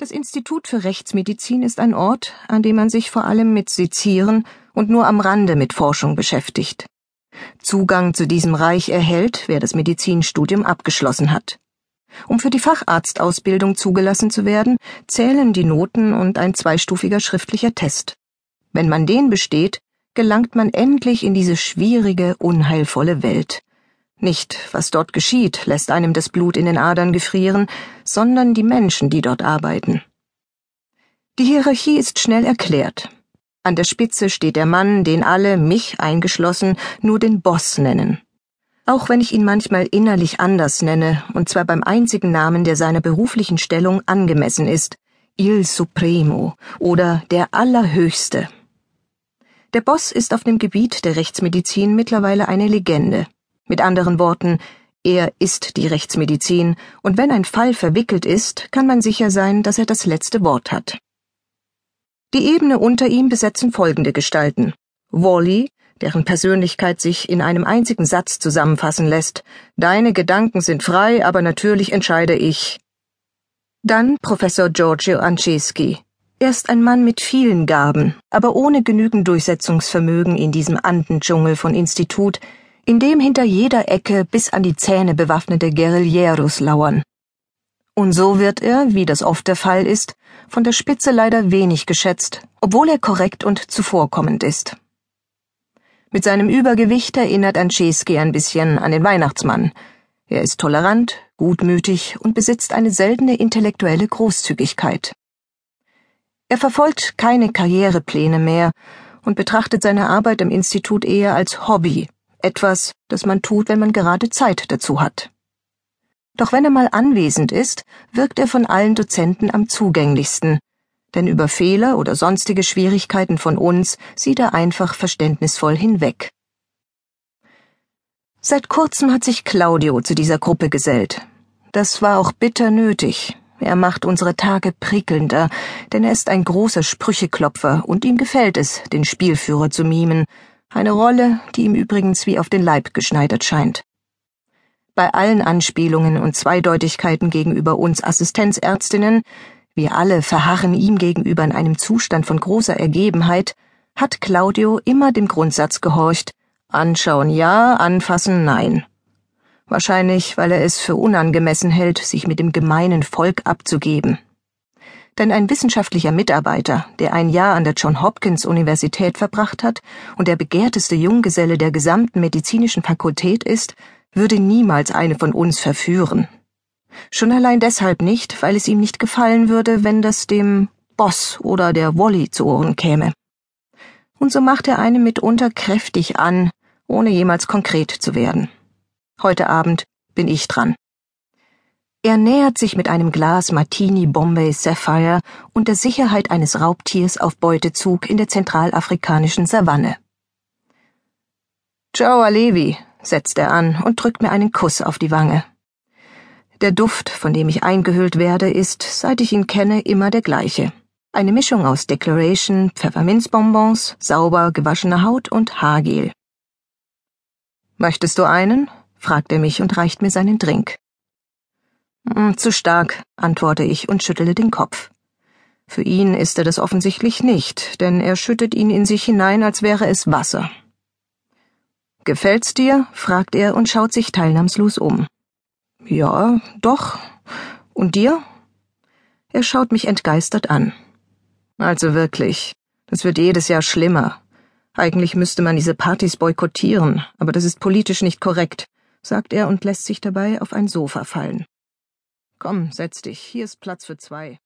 Das Institut für Rechtsmedizin ist ein Ort, an dem man sich vor allem mit Sezieren und nur am Rande mit Forschung beschäftigt. Zugang zu diesem Reich erhält, wer das Medizinstudium abgeschlossen hat. Um für die Facharztausbildung zugelassen zu werden, zählen die Noten und ein zweistufiger schriftlicher Test. Wenn man den besteht, gelangt man endlich in diese schwierige, unheilvolle Welt. Nicht, was dort geschieht, lässt einem das Blut in den Adern gefrieren, sondern die Menschen, die dort arbeiten. Die Hierarchie ist schnell erklärt. An der Spitze steht der Mann, den alle, mich eingeschlossen, nur den Boss nennen. Auch wenn ich ihn manchmal innerlich anders nenne, und zwar beim einzigen Namen, der seiner beruflichen Stellung angemessen ist, Il Supremo oder der Allerhöchste. Der Boss ist auf dem Gebiet der Rechtsmedizin mittlerweile eine Legende. Mit anderen Worten, er ist die Rechtsmedizin, und wenn ein Fall verwickelt ist, kann man sicher sein, dass er das letzte Wort hat. Die Ebene unter ihm besetzen folgende Gestalten. Wally, deren Persönlichkeit sich in einem einzigen Satz zusammenfassen lässt. Deine Gedanken sind frei, aber natürlich entscheide ich. Dann Professor Giorgio Anceschi. Er ist ein Mann mit vielen Gaben, aber ohne genügend Durchsetzungsvermögen in diesem Andendschungel von Institut, in dem hinter jeder Ecke bis an die Zähne bewaffnete Guerilleros lauern. Und so wird er, wie das oft der Fall ist, von der Spitze leider wenig geschätzt, obwohl er korrekt und zuvorkommend ist. Mit seinem Übergewicht erinnert Anceski ein bisschen an den Weihnachtsmann. Er ist tolerant, gutmütig und besitzt eine seltene intellektuelle Großzügigkeit. Er verfolgt keine Karrierepläne mehr und betrachtet seine Arbeit im Institut eher als Hobby, etwas, das man tut, wenn man gerade Zeit dazu hat. Doch wenn er mal anwesend ist, wirkt er von allen Dozenten am zugänglichsten, denn über Fehler oder sonstige Schwierigkeiten von uns sieht er einfach verständnisvoll hinweg. Seit kurzem hat sich Claudio zu dieser Gruppe gesellt. Das war auch bitter nötig. Er macht unsere Tage prickelnder, denn er ist ein großer Sprücheklopfer und ihm gefällt es, den Spielführer zu mimen, eine Rolle, die ihm übrigens wie auf den Leib geschneidert scheint. Bei allen Anspielungen und Zweideutigkeiten gegenüber uns Assistenzärztinnen, wir alle verharren ihm gegenüber in einem Zustand von großer Ergebenheit, hat Claudio immer dem Grundsatz gehorcht, anschauen ja, anfassen nein. Wahrscheinlich, weil er es für unangemessen hält, sich mit dem gemeinen Volk abzugeben denn ein wissenschaftlicher Mitarbeiter, der ein Jahr an der John Hopkins Universität verbracht hat und der begehrteste Junggeselle der gesamten medizinischen Fakultät ist, würde niemals eine von uns verführen. Schon allein deshalb nicht, weil es ihm nicht gefallen würde, wenn das dem Boss oder der Wolly zu Ohren käme. Und so macht er eine mitunter kräftig an, ohne jemals konkret zu werden. Heute Abend bin ich dran. Er nähert sich mit einem Glas Martini Bombay Sapphire und der Sicherheit eines Raubtiers auf Beutezug in der zentralafrikanischen Savanne. Ciao, Alevi, setzt er an und drückt mir einen Kuss auf die Wange. Der Duft, von dem ich eingehüllt werde, ist, seit ich ihn kenne, immer der gleiche. Eine Mischung aus Declaration, Pfefferminzbonbons, sauber gewaschener Haut und Haargel. Möchtest du einen? fragt er mich und reicht mir seinen Drink. Hm, zu stark, antworte ich und schüttele den Kopf. Für ihn ist er das offensichtlich nicht, denn er schüttet ihn in sich hinein, als wäre es Wasser. Gefällt's dir? fragt er und schaut sich teilnahmslos um. Ja, doch. Und dir? Er schaut mich entgeistert an. Also wirklich, das wird jedes Jahr schlimmer. Eigentlich müsste man diese Partys boykottieren, aber das ist politisch nicht korrekt, sagt er und lässt sich dabei auf ein Sofa fallen. Komm, setz dich, hier ist Platz für zwei.